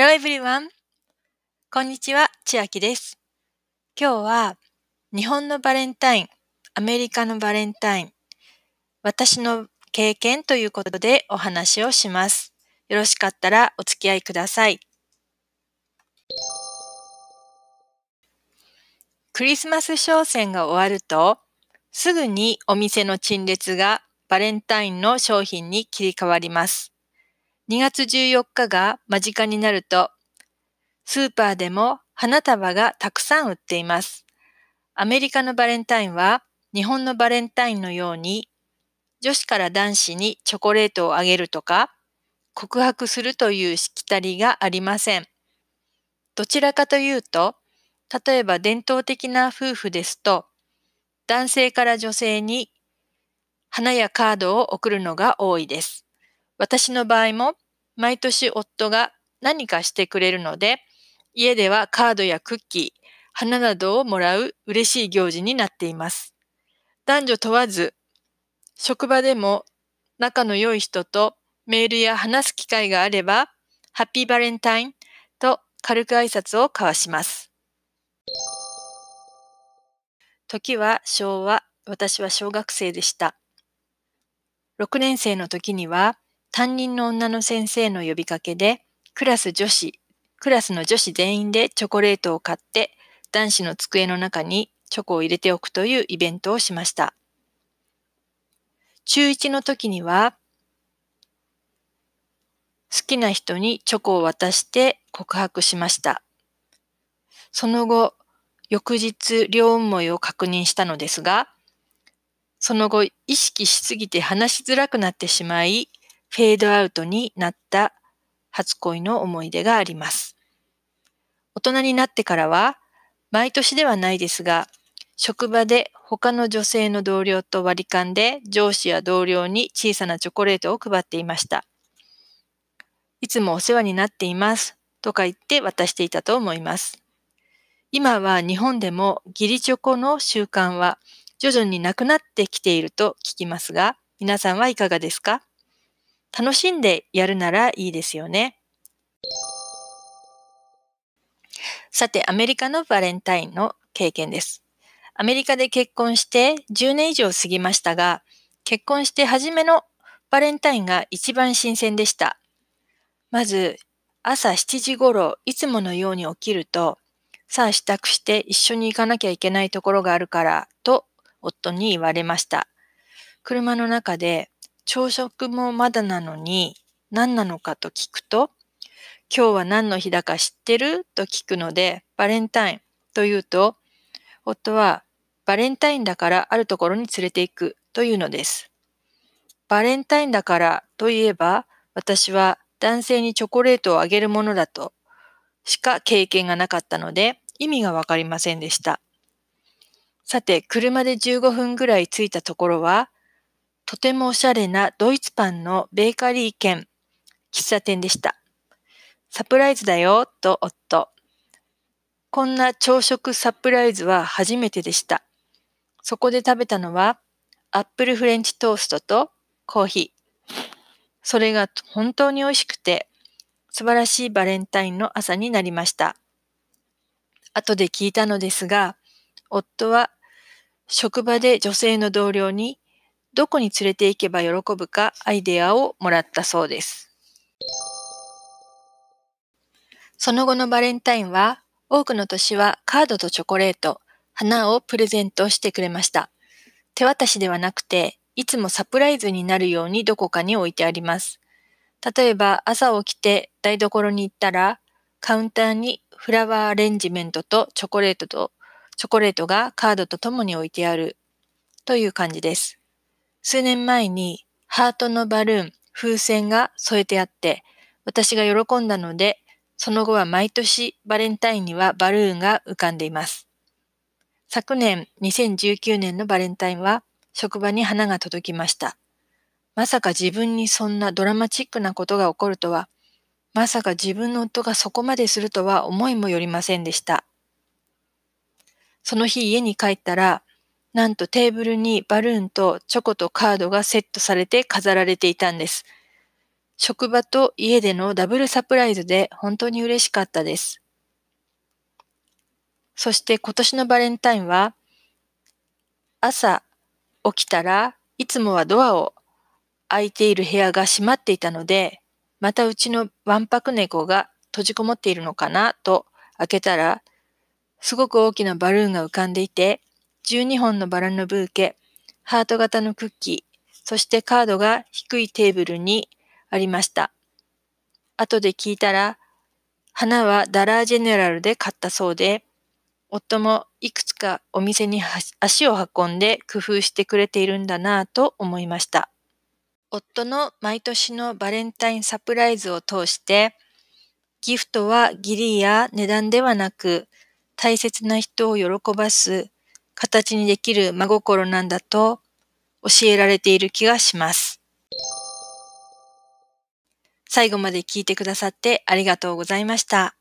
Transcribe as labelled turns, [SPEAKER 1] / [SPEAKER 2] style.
[SPEAKER 1] Hello everyone! こんにちは、千秋です。今日は日本のバレンタイン、アメリカのバレンタイン、私の経験ということでお話をします。よろしかったらお付き合いください。クリスマス商戦が終わると、すぐにお店の陳列がバレンタインの商品に切り替わります。2月14日が間近になると、スーパーでも花束がたくさん売っています。アメリカのバレンタインは日本のバレンタインのように女子から男子にチョコレートをあげるとか告白するというしきたりがありません。どちらかというと、例えば伝統的な夫婦ですと、男性から女性に花やカードを送るのが多いです。私の場合も毎年夫が何かしてくれるので、家ではカードやクッキー、花などをもらう嬉しい行事になっています。男女問わず、職場でも仲の良い人とメールや話す機会があれば、ハッピーバレンタインと軽く挨拶を交わします。時は昭和、私は小学生でした。6年生の時には、担任の女の先生の呼びかけで、クラス女子、クラスの女子全員でチョコレートを買って、男子の机の中にチョコを入れておくというイベントをしました。中1の時には、好きな人にチョコを渡して告白しました。その後、翌日両思いを確認したのですが、その後意識しすぎて話しづらくなってしまい、フェードアウトになった初恋の思い出があります。大人になってからは、毎年ではないですが、職場で他の女性の同僚と割り勘で上司や同僚に小さなチョコレートを配っていました。いつもお世話になっていますとか言って渡していたと思います。今は日本でも義理チョコの習慣は徐々になくなってきていると聞きますが、皆さんはいかがですか？楽しんでやるならいいですよね。さて、アメリカのバレンタインの経験です。アメリカで結婚して10年以上過ぎましたが、結婚して初めのバレンタインが一番新鮮でした。まず、朝7時頃、いつものように起きると、さあ支度して一緒に行かなきゃいけないところがあるから、と夫に言われました。車の中で、朝食もまだなのに何なのかと聞くと、今日は何の日だか知ってると聞くので、バレンタインと言うと、夫はバレンタインだからあるところに連れて行くというのです。バレンタインだからといえば、私は男性にチョコレートをあげるものだとしか経験がなかったので、意味がわかりませんでした。さて、車で15分ぐらい着いたところは、とてもおしゃれなドイツパンのベーカリー兼喫茶店でした。サプライズだよ、と夫。こんな朝食サプライズは初めてでした。そこで食べたのはアップルフレンチトーストとコーヒー。それが本当に美味しくて素晴らしいバレンタインの朝になりました。後で聞いたのですが、夫は職場で女性の同僚にどこに連れて行けば喜ぶかアイデアをもらったそうです。その後のバレンタインは多くの年はカードとチョコレート、花をプレゼントしてくれました。手渡しではなくて、いつもサプライズになるようにどこかに置いてあります。例えば朝起きて台所に行ったら、カウンターにフラワーアレンジメントとチョコレートと、チョコレートがカードとともに置いてあるという感じです。数年前にハートのバルーン、風船が添えてあって、私が喜んだので、その後は毎年バレンタインにはバルーンが浮かんでいます。昨年2019年のバレンタインは職場に花が届きました。まさか自分にそんなドラマチックなことが起こるとは、まさか自分の夫がそこまでするとは思いもよりませんでした。その日家に帰ったら、なんとテーブルにバルーンとチョコとカードがセットされて飾られていたんです。職場と家でのダブルサプライズで本当に嬉しかったです。そして今年のバレンタインは朝起きたらいつもはドアを開いている部屋が閉まっていたのでまたうちのわんぱく猫が閉じこもっているのかなと開けたらすごく大きなバルーンが浮かんでいて12本のバラのブーケ、ハート型のクッキー、そしてカードが低いテーブルにありました。後で聞いたら、花はダラージェネラルで買ったそうで、夫もいくつかお店に足を運んで工夫してくれているんだなぁと思いました。夫の毎年のバレンタインサプライズを通して、ギフトは義理や値段ではなく、大切な人を喜ばす形にできる真心なんだと教えられている気がします。最後まで聞いてくださってありがとうございました。